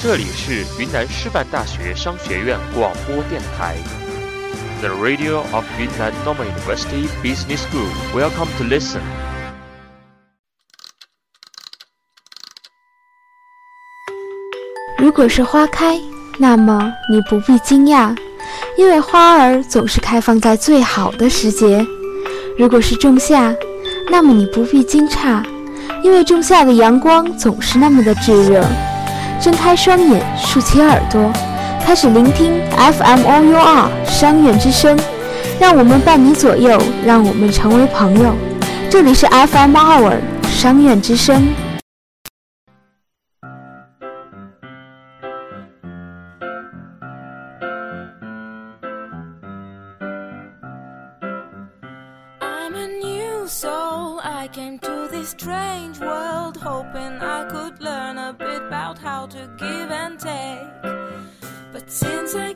这里是云南师范大学商学院广播电台，The Radio of Yunnan Normal University Business School. Welcome to listen. 如果是花开，那么你不必惊讶，因为花儿总是开放在最好的时节；如果是仲夏，那么你不必惊诧，因为仲夏的阳光总是那么的炙热。睁开双眼，竖起耳朵，开始聆听 FM OUR 商院之声，让我们伴你左右，让我们成为朋友。这里是 FM OUR 商院之声。give and take. But since I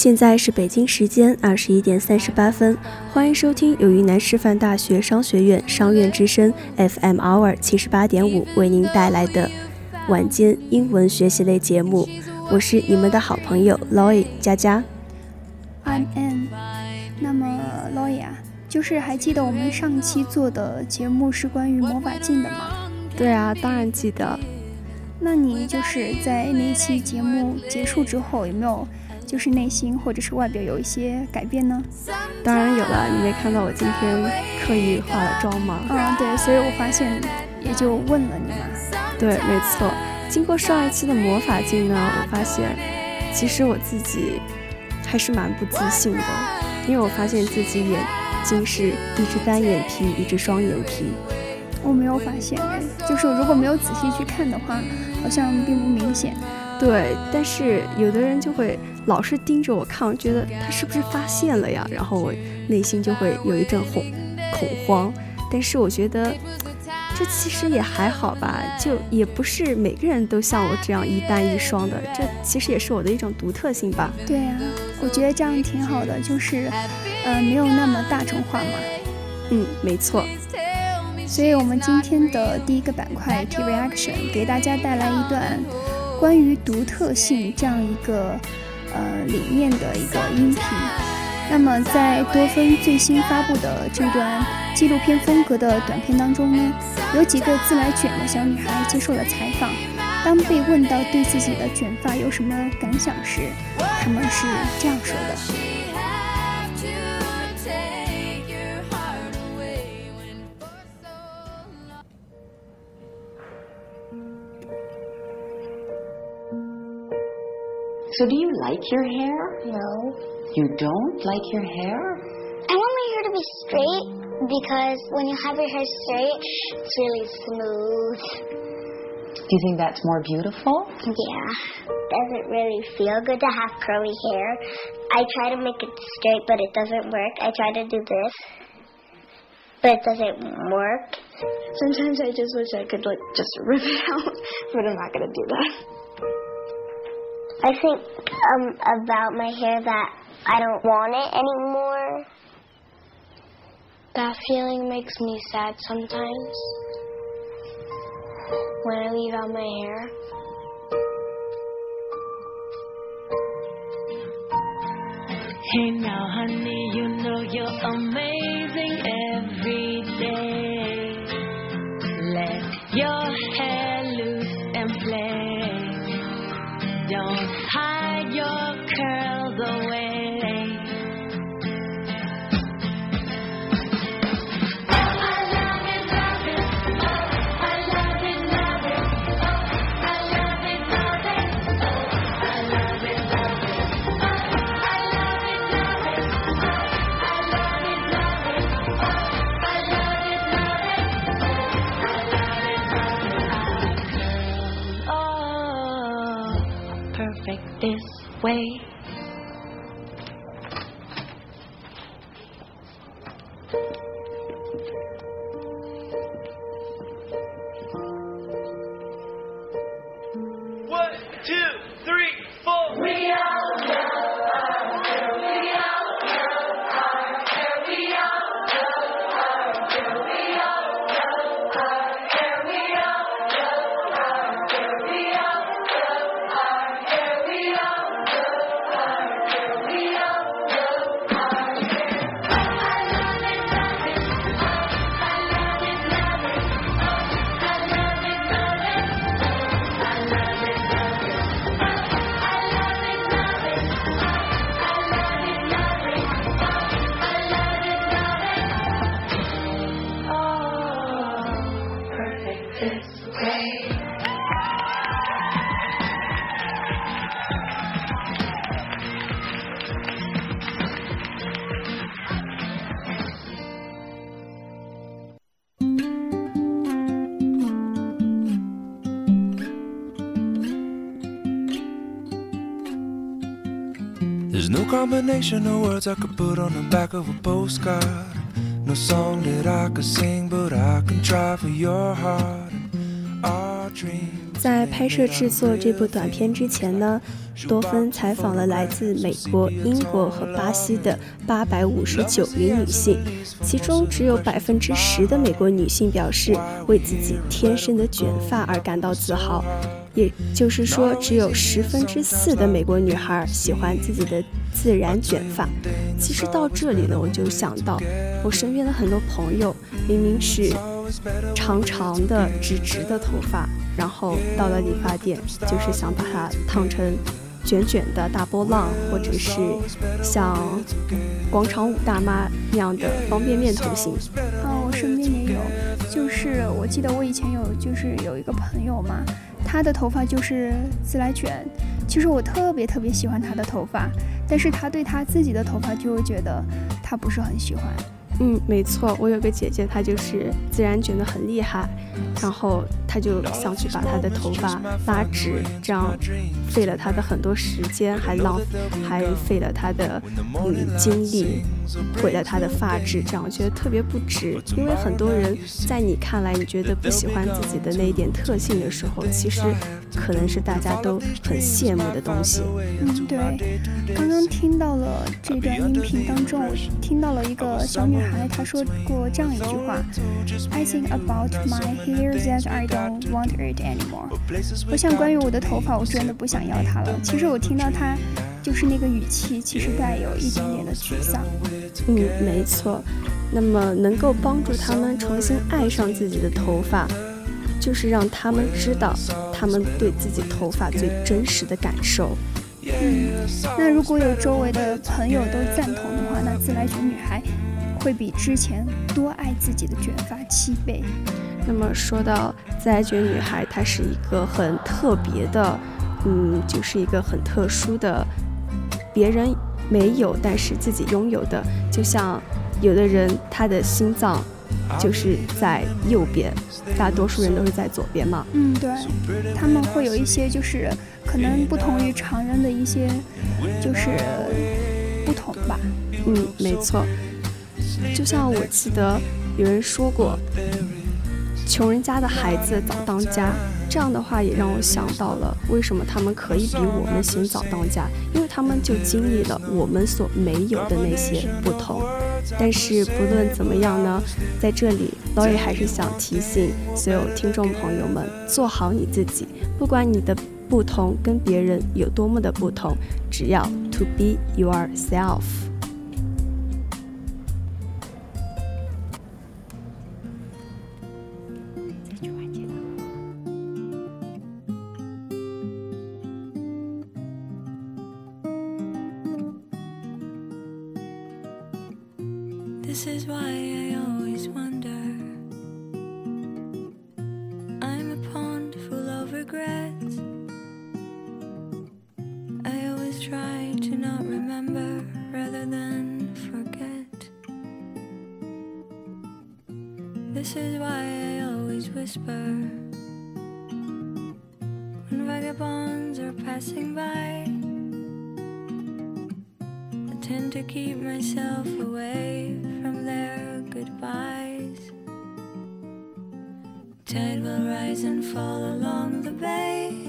现在是北京时间二十一点三十八分，欢迎收听由云南师范大学商学院商院之声 FM Hour 七十八点五为您带来的晚间英文学习类节目。我是你们的好朋友 Loy 佳佳。I'm Ann。那么 Loy 啊，就是还记得我们上期做的节目是关于魔法镜的吗？对啊，当然记得。那你就是在那期节目结束之后有没有？就是内心或者是外表有一些改变呢？当然有了，你没看到我今天刻意化了妆吗？嗯，对，所以我发现也就问了你嘛。对，没错。经过上一期的魔法镜呢，我发现其实我自己还是蛮不自信的，因为我发现自己眼睛是一只单眼皮，一只双眼皮。我没有发现，就是如果没有仔细去看的话，好像并不明显。对，但是有的人就会老是盯着我看，我觉得他是不是发现了呀？然后我内心就会有一阵恐恐慌。但是我觉得。这其实也还好吧，就也不是每个人都像我这样一单一双的，这其实也是我的一种独特性吧。对呀，我觉得这样挺好的，就是，呃，没有那么大众化嘛。嗯，没错。所以我们今天的第一个板块 T reaction 给大家带来一段关于独特性这样一个呃理念的一个音频。那么在多芬最新发布的这段纪录片风格的短片当中呢？有几个自来卷的小女孩接受了采访，当被问到对自己的卷发有什么感想时，她们是这样说的：“So do you like your hair? No. You don't like your hair? I want my hair to be straight.” because when you have your hair straight, it's really smooth. Do you think that's more beautiful? Yeah. Doesn't really feel good to have curly hair. I try to make it straight, but it doesn't work. I try to do this, but it doesn't work. Sometimes I just wish I could like just rip it out, but I'm not gonna do that. I think um, about my hair that I don't want it anymore. That feeling makes me sad sometimes when I leave out my hair. Hey now, honey, you know you're amazing This way. Thank you. Combination of words I could put on the back of a postcard. No song that I could sing, but I can try for your heart. Our dreams. 在拍摄制作这部短片之前呢，多芬采访了来自美国、英国和巴西的八百五十九名女性，其中只有百分之十的美国女性表示为自己天生的卷发而感到自豪，就是说，只有十分之四的美国女孩喜欢自己的自然卷发。其实到这里呢，我就想到我身边的很多朋友，明明是长长的、直直的头发。然后到了理发店，就是想把它烫成卷卷的大波浪，或者是像广场舞大妈那样的方便面头型。哦，我身边也有，就是我记得我以前有就是有一个朋友嘛，他的头发就是自来卷。其实我特别特别喜欢他的头发，但是他对他自己的头发就觉得他不是很喜欢。嗯，没错，我有个姐姐，她就是自然卷的很厉害，然后她就想去把她的头发拉直，这样费了她的很多时间，还浪还费了她的嗯精力，毁了她的发质，这样我觉得特别不值。因为很多人在你看来，你觉得不喜欢自己的那一点特性的时候，其实可能是大家都很羡慕的东西。嗯，对。刚刚听到了这段音频当中，我听到了一个小女孩。他说过这样一句话：“I think about my hair that I don't want it anymore。”我想关于我的头发，我真的不想要它了。其实我听到他就是那个语气，其实带有一点点的沮丧。嗯，没错。那么能够帮助他们重新爱上自己的头发，就是让他们知道他们对自己头发最真实的感受。嗯，那如果有周围的朋友都赞同的话，那自来卷女孩。会比之前多爱自己的卷发七倍。那么说到自来卷女孩，她是一个很特别的，嗯，就是一个很特殊的，别人没有但是自己拥有的。就像有的人他的心脏就是在右边，大多数人都是在左边嘛。嗯，对，他们会有一些就是可能不同于常人的一些就是不同吧。嗯，没错。就像我记得有人说过，穷人家的孩子早当家，这样的话也让我想到了为什么他们可以比我们先早当家，因为他们就经历了我们所没有的那些不同。但是不论怎么样呢，在这里老爷还是想提醒所有听众朋友们，做好你自己，不管你的不同跟别人有多么的不同，只要 to be yourself。This is why I always wonder. I'm a pond full of regrets. I always try to not remember rather than forget. This is why I always whisper. When vagabonds are passing by, I tend to keep myself away goodbyes. Tide will rise and fall along the bay.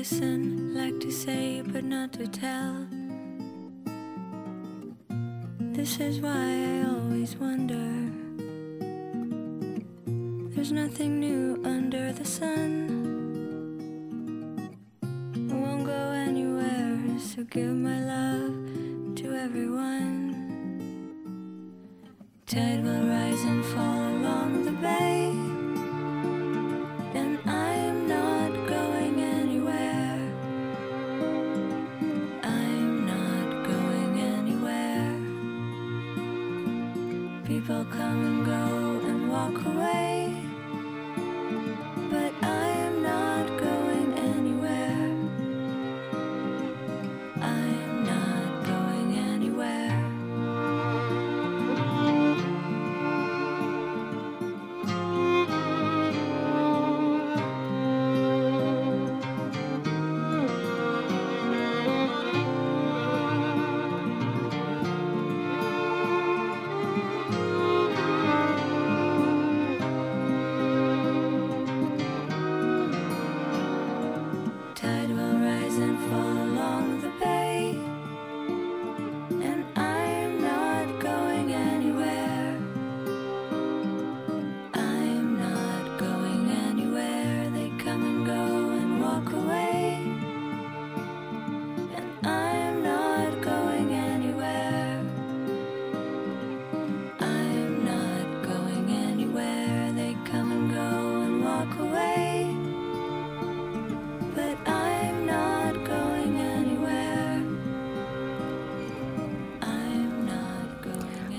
Listen, like to say but not to tell. This is why I always wonder. There's nothing new under the sun. I won't go anywhere, so give my love to everyone. Tide will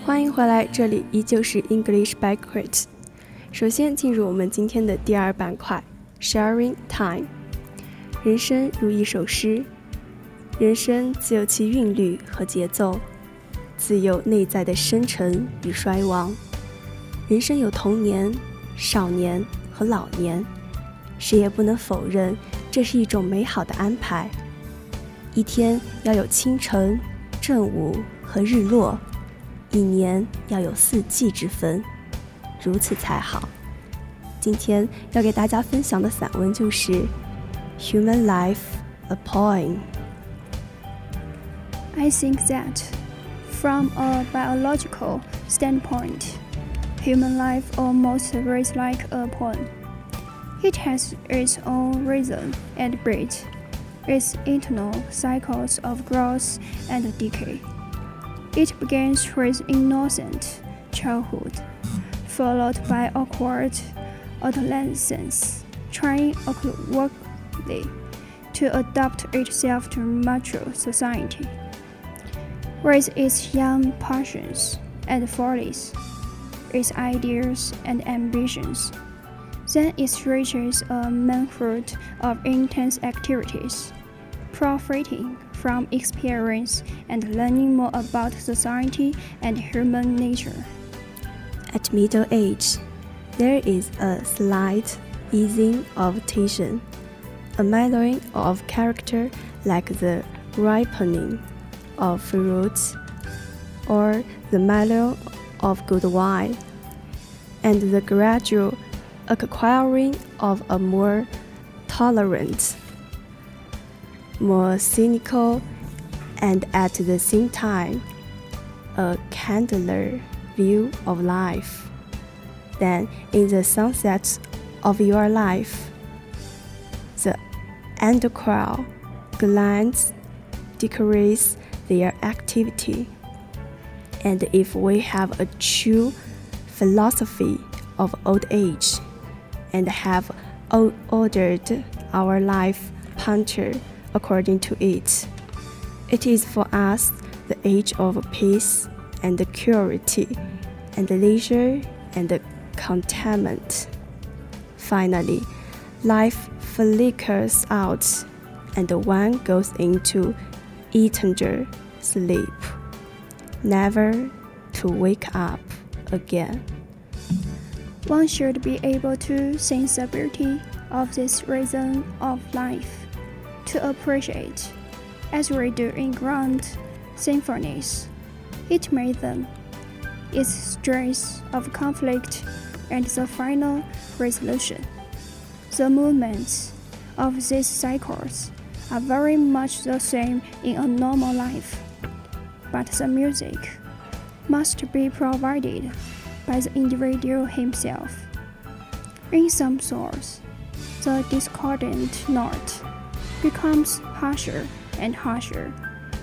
欢迎回来，这里依旧是 English by Crit。首先进入我们今天的第二板块，Sharing Time。人生如一首诗，人生自有其韵律和节奏，自有内在的生成与衰亡。人生有童年、少年和老年，谁也不能否认这是一种美好的安排。一天要有清晨、正午和日落。一年要有四季之分，如此才好。今天要给大家分享的散文就是《Human Life: A Poem》。I think that, from a biological standpoint, human life almost reads like a poem. It has its own rhythm and beat, its internal cycles of growth and decay. It begins with innocent childhood, followed by awkward adolescence, trying awkwardly to adapt itself to mature society. With its young passions and follies, its ideas and ambitions, then it reaches a manhood of intense activities, profiting from experience and learning more about society and human nature. At middle age, there is a slight easing of tension, a mellowing of character like the ripening of fruits or the mellow of good wine, and the gradual acquiring of a more tolerant more cynical, and at the same time, a kindler view of life. Then, in the sunset of your life, the endocrine glands decrease their activity. And if we have a true philosophy of old age and have ordered our life punctured according to it. It is for us the age of peace and the purity, and the leisure and the contentment. Finally, life flickers out, and one goes into eternal sleep, never to wake up again. One should be able to sense the beauty of this rhythm of life to appreciate, as we do in grand symphonies, its rhythm, its stress of conflict, and the final resolution. The movements of these cycles are very much the same in a normal life, but the music must be provided by the individual himself. In some sorts, the discordant note becomes harsher and harsher,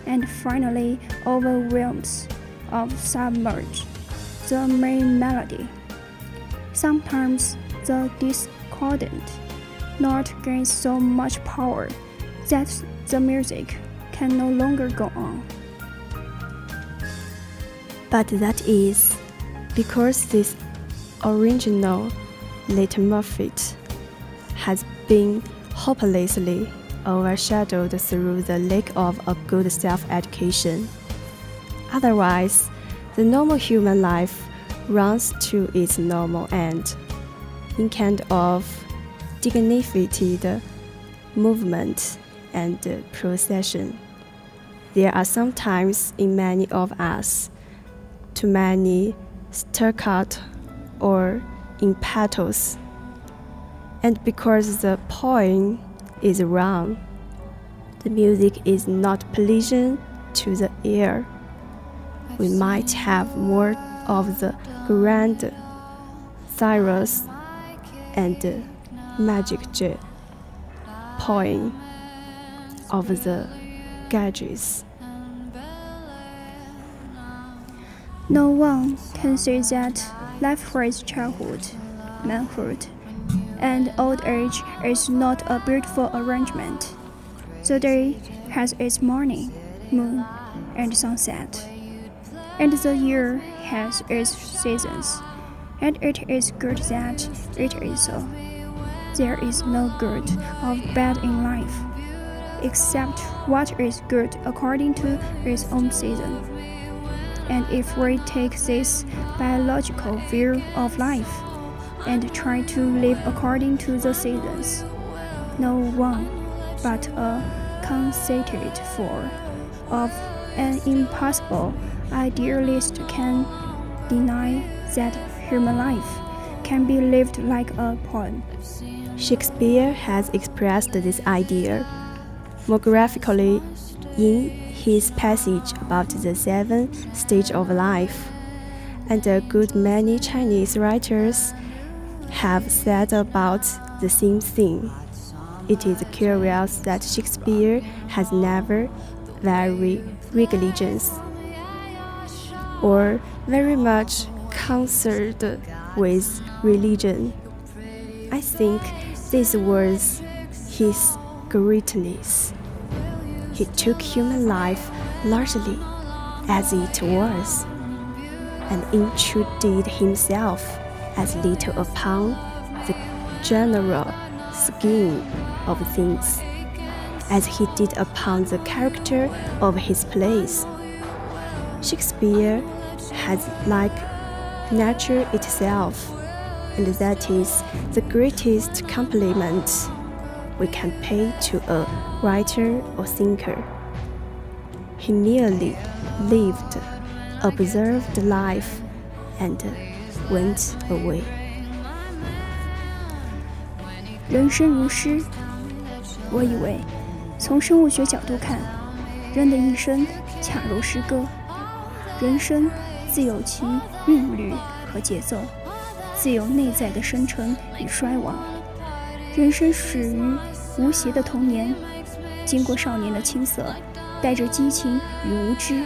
and finally overwhelms of submerge the main melody. Sometimes the discordant note gains so much power that the music can no longer go on. But that is because this original leitmotif has been hopelessly overshadowed through the lack of a good self education. Otherwise, the normal human life runs to its normal end in kind of dignified movement and procession. There are sometimes in many of us too many staccato or impetus, and because the poem is wrong. The music is not pleasing to the ear. We might have more of the grand Cyrus and magic jet poem of the Gadgets. No one can say that life frees childhood, manhood, and old age is not a beautiful arrangement. The day has its morning, moon, and sunset. and the year has its seasons, and it is good that it is so. There is no good or bad in life, except what is good according to its own season. And if we take this biological view of life and try to live according to the seasons, no one but a conceited fool of an impossible idealist can deny that human life can be lived like a poem. Shakespeare has expressed this idea more graphically in his passage about the seven stages of life, and a good many Chinese writers have said about the same thing. It is curious that Shakespeare has never very religious or very much concerned with religion. I think this was his greatness. He took human life largely as it was and intruded himself as little upon the general scheme of things as he did upon the character of his plays. Shakespeare has like nature itself, and that is the greatest compliment we can pay to a writer or thinker. He merely lived, observed life, and went away. 人生如诗，我以为，从生物学角度看，人的一生恰如诗歌。人生自有其韵律和节奏，自有内在的生成与衰亡。人生始于无邪的童年，经过少年的青涩，带着激情与无知、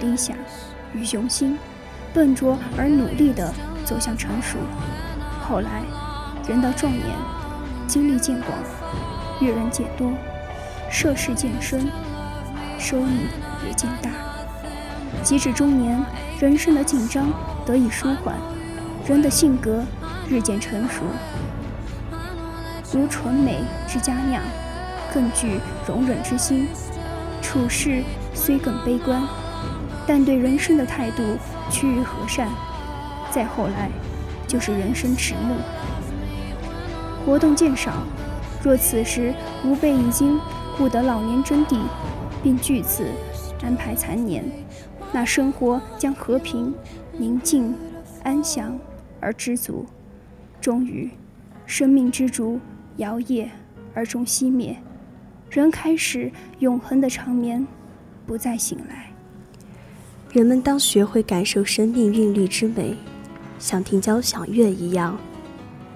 理想与雄心，笨拙而努力的走向成熟。后来，人到壮年，经历渐广，阅人渐多，涉世渐深，收益也渐大。及至中年，人生的紧张得以舒缓，人的性格日渐成熟，如纯美之佳酿，更具容忍之心。处事虽更悲观，但对人生的态度趋于和善。再后来，就是人生迟暮，活动渐少。若此时吾辈已经悟得老年真谛，并据此安排残年。那生活将和平、宁静、安详而知足。终于，生命之烛摇曳而终熄灭，人开始永恒的长眠，不再醒来。人们当学会感受生命韵律之美，像听交响乐一样，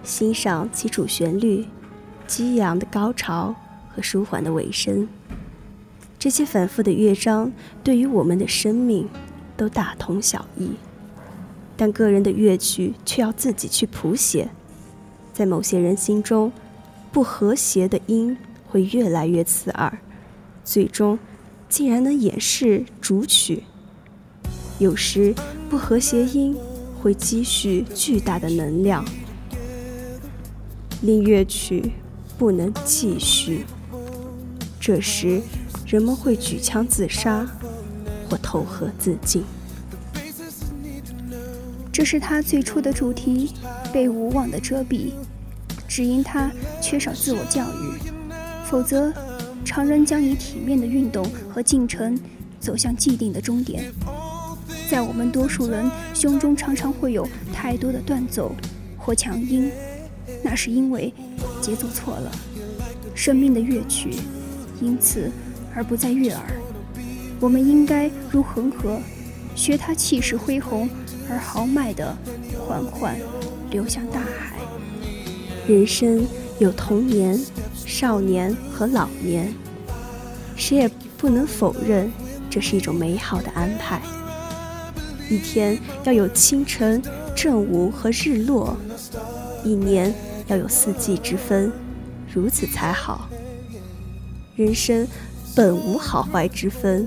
欣赏其主旋律、激昂的高潮和舒缓的尾声。这些反复的乐章对于我们的生命都大同小异，但个人的乐曲却要自己去谱写。在某些人心中，不和谐的音会越来越刺耳，最终竟然能掩饰主曲。有时，不和谐音会积蓄巨大的能量，令乐曲不能继续。这时。人们会举枪自杀，或投河自尽。这是他最初的主题被无望的遮蔽，只因他缺少自我教育。否则，常人将以体面的运动和进程走向既定的终点。在我们多数人胸中，常常会有太多的断奏或强音，那是因为节奏错了。生命的乐曲，因此。而不再悦耳。我们应该如恒河，学它气势恢宏而豪迈地缓缓流向大海。人生有童年、少年和老年，谁也不能否认这是一种美好的安排。一天要有清晨、正午和日落，一年要有四季之分，如此才好。人生。本无好坏之分，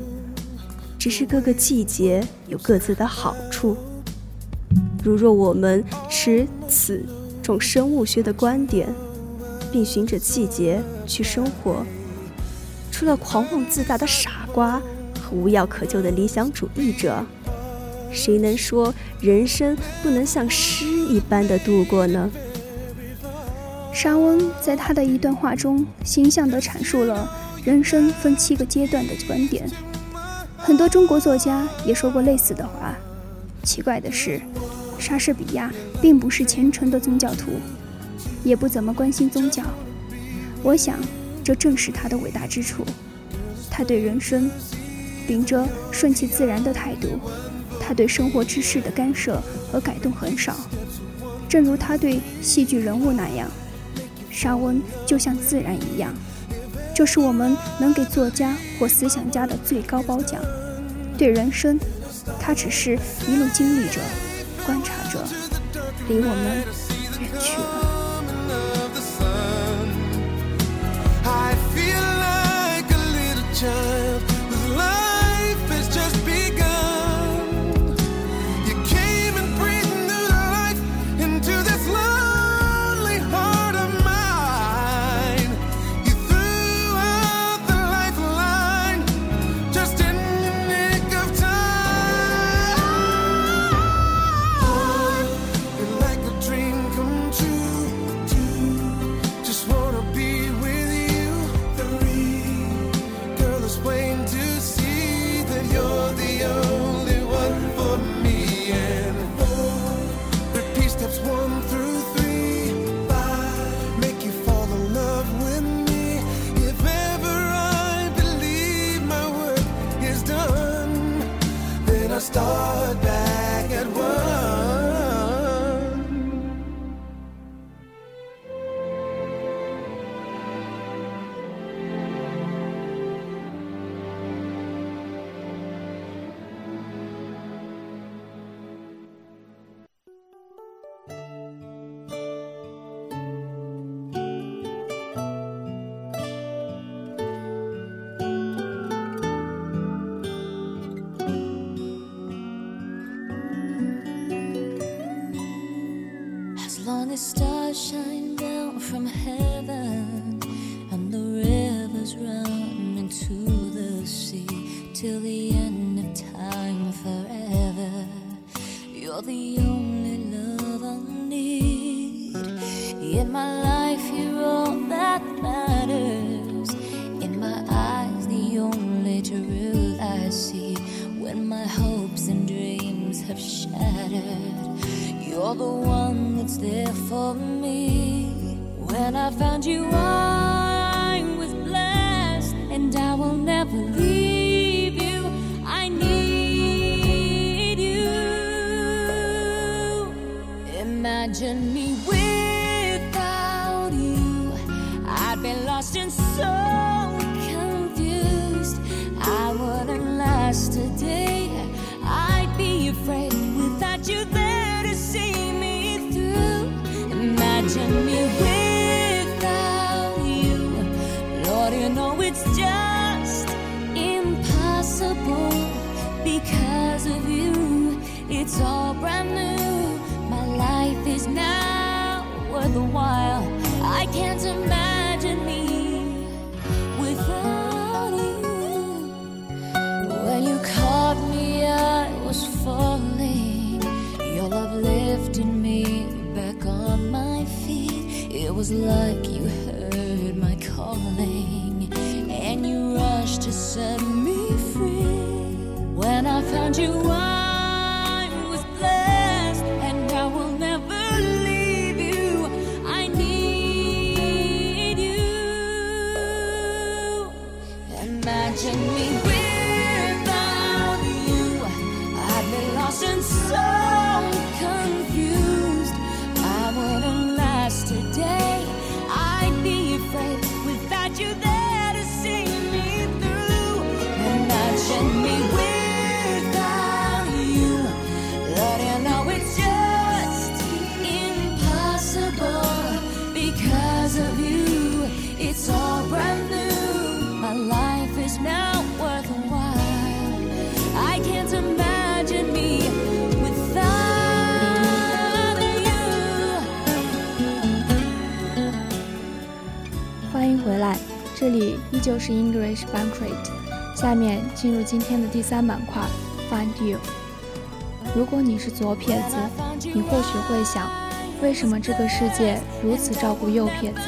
只是各个季节有各自的好处。如若我们持此种生物学的观点，并循着季节去生活，除了狂妄自大的傻瓜和无药可救的理想主义者，谁能说人生不能像诗一般的度过呢？沙翁在他的一段话中，形象地阐述了人生分七个阶段的观点。很多中国作家也说过类似的话。奇怪的是，莎士比亚并不是虔诚的宗教徒，也不怎么关心宗教。我想，这正是他的伟大之处。他对人生秉着顺其自然的态度，他对生活之事的干涉和改动很少。正如他对戏剧人物那样。沙翁就像自然一样，这是我们能给作家或思想家的最高褒奖。对人生，他只是一路经历着，观察着，离我们 the stars shine Imagine me without you. Lord, you know it's just impossible because of you. It's all brand new. My life is now worth a while. I can't imagine Was like you heard my calling and you rushed to set me free. When I found you, I 这里依旧是 English Banquet。下面进入今天的第三板块，Find You。如果你是左撇子，你或许会想，为什么这个世界如此照顾右撇子？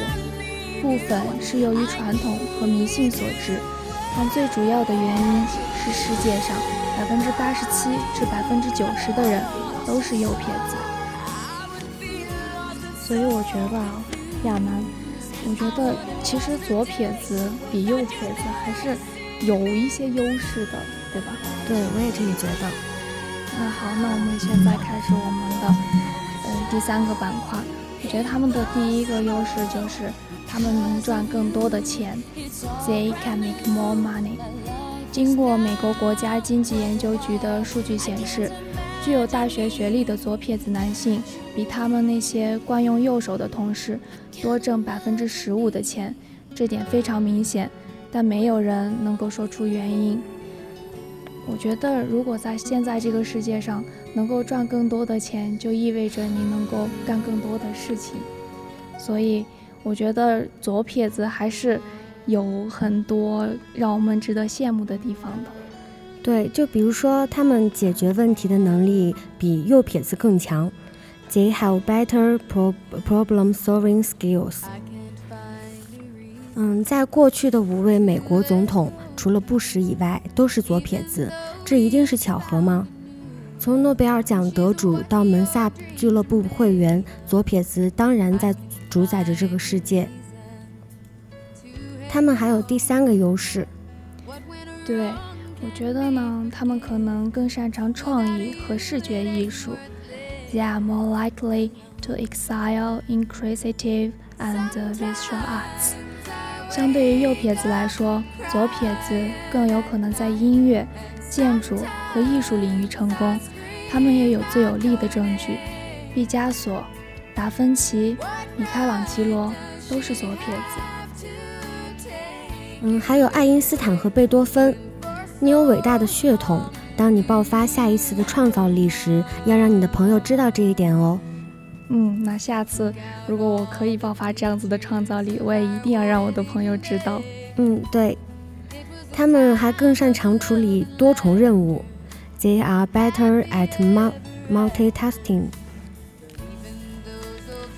部分是由于传统和迷信所致，但最主要的原因是世界上百分之八十七至百分之九十的人都是右撇子。所以我觉得，亚楠，我觉得其实左撇子比右撇子还是。有一些优势的，对吧？对，我也这么觉得。那好，那我们现在开始我们的呃第三个板块。我觉得他们的第一个优势就是他们能赚更多的钱，They can make more money。经过美国国家经济研究局的数据显示，具有大学学历的左撇子男性比他们那些惯用右手的同事多挣百分之十五的钱，这点非常明显。但没有人能够说出原因。我觉得，如果在现在这个世界上能够赚更多的钱，就意味着你能够干更多的事情。所以，我觉得左撇子还是有很多让我们值得羡慕的地方的。对，就比如说他们解决问题的能力比右撇子更强。They have better problem-solving skills. 嗯，在过去的五位美国总统，除了布什以外，都是左撇子，这一定是巧合吗？从诺贝尔奖得主到门萨俱乐部会员，左撇子当然在主宰着这个世界。他们还有第三个优势，对我觉得呢，他们可能更擅长创意和视觉艺术。They are more likely to excel in creative and visual arts. 相对于右撇子来说，左撇子更有可能在音乐、建筑和艺术领域成功。他们也有最有力的证据：毕加索、达芬奇、米开朗基罗都是左撇子。嗯，还有爱因斯坦和贝多芬。你有伟大的血统，当你爆发下一次的创造力时，要让你的朋友知道这一点哦。嗯，那下次如果我可以爆发这样子的创造力，我也一定要让我的朋友知道。嗯，对，他们还更擅长处理多重任务。They are better at multitasking。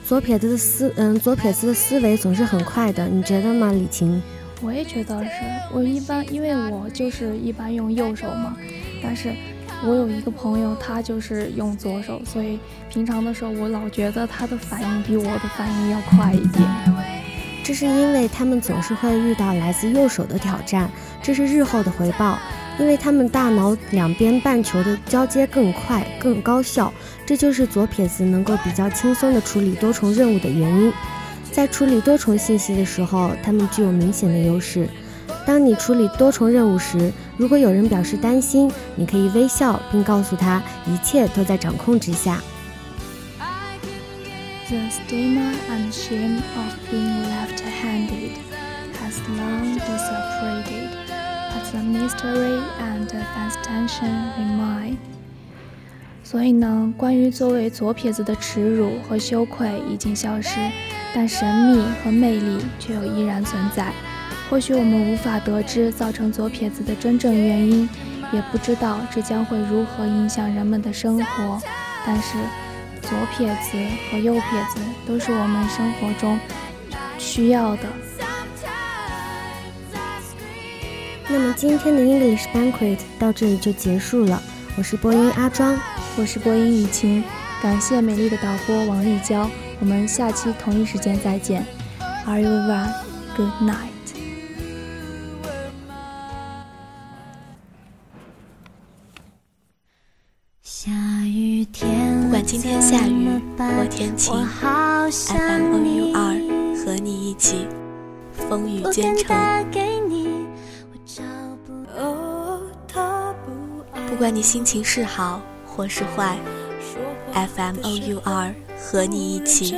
左撇子的思，嗯，左撇子的思维总是很快的，你觉得吗，李晴？我也觉得是。我一般，因为我就是一般用右手嘛，但是。我有一个朋友，他就是用左手，所以平常的时候，我老觉得他的反应比我的反应要快一点。这是因为他们总是会遇到来自右手的挑战，这是日后的回报，因为他们大脑两边半球的交接更快、更高效，这就是左撇子能够比较轻松地处理多重任务的原因。在处理多重信息的时候，他们具有明显的优势。当你处理多重任务时，如果有人表示担心，你可以微笑并告诉他一切都在掌控之下。The stigma and shame of being left-handed has long dissipated, but the mystery and fascination remain. 所以呢，关于作为左撇子的耻辱和羞愧已经消失，但神秘和魅力却又依然存在。或许我们无法得知造成左撇子的真正原因，也不知道这将会如何影响人们的生活。但是，左撇子和右撇子都是我们生活中需要的。那么，今天的 English Banquet 到这里就结束了。我是播音阿庄，我是播音雨晴，感谢美丽的导播王丽娇。我们下期同一时间再见。Are you well? Good night. 不管今天下雨或天晴，FM O U R 和你一起风雨兼程。不管你心情是好或是坏，FM O U R 和你一起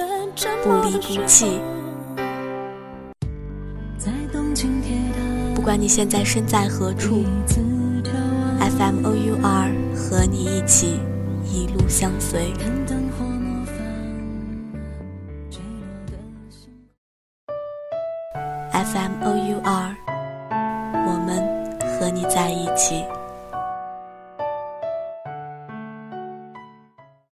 不离不弃。不管你现在身在何处，FM O U R 和你一起。一路相随。FM O U R，我们和你在一起。